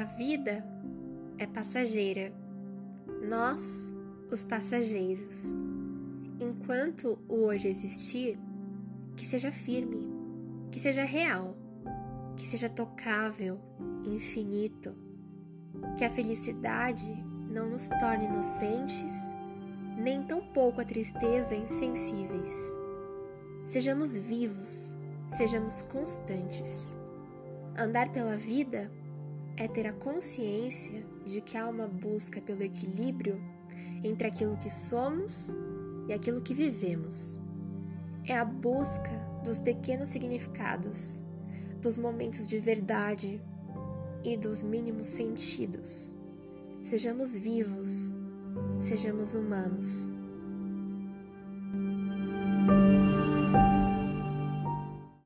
vida é passageira, nós, os passageiros. Enquanto o hoje existir, que seja firme, que seja real, que seja tocável, infinito, que a felicidade não nos torne inocentes, nem tampouco a tristeza insensíveis. Sejamos vivos, sejamos constantes. Andar pela vida é ter a consciência de que há uma busca pelo equilíbrio entre aquilo que somos e aquilo que vivemos. É a busca dos pequenos significados, dos momentos de verdade e dos mínimos sentidos. Sejamos vivos, sejamos humanos.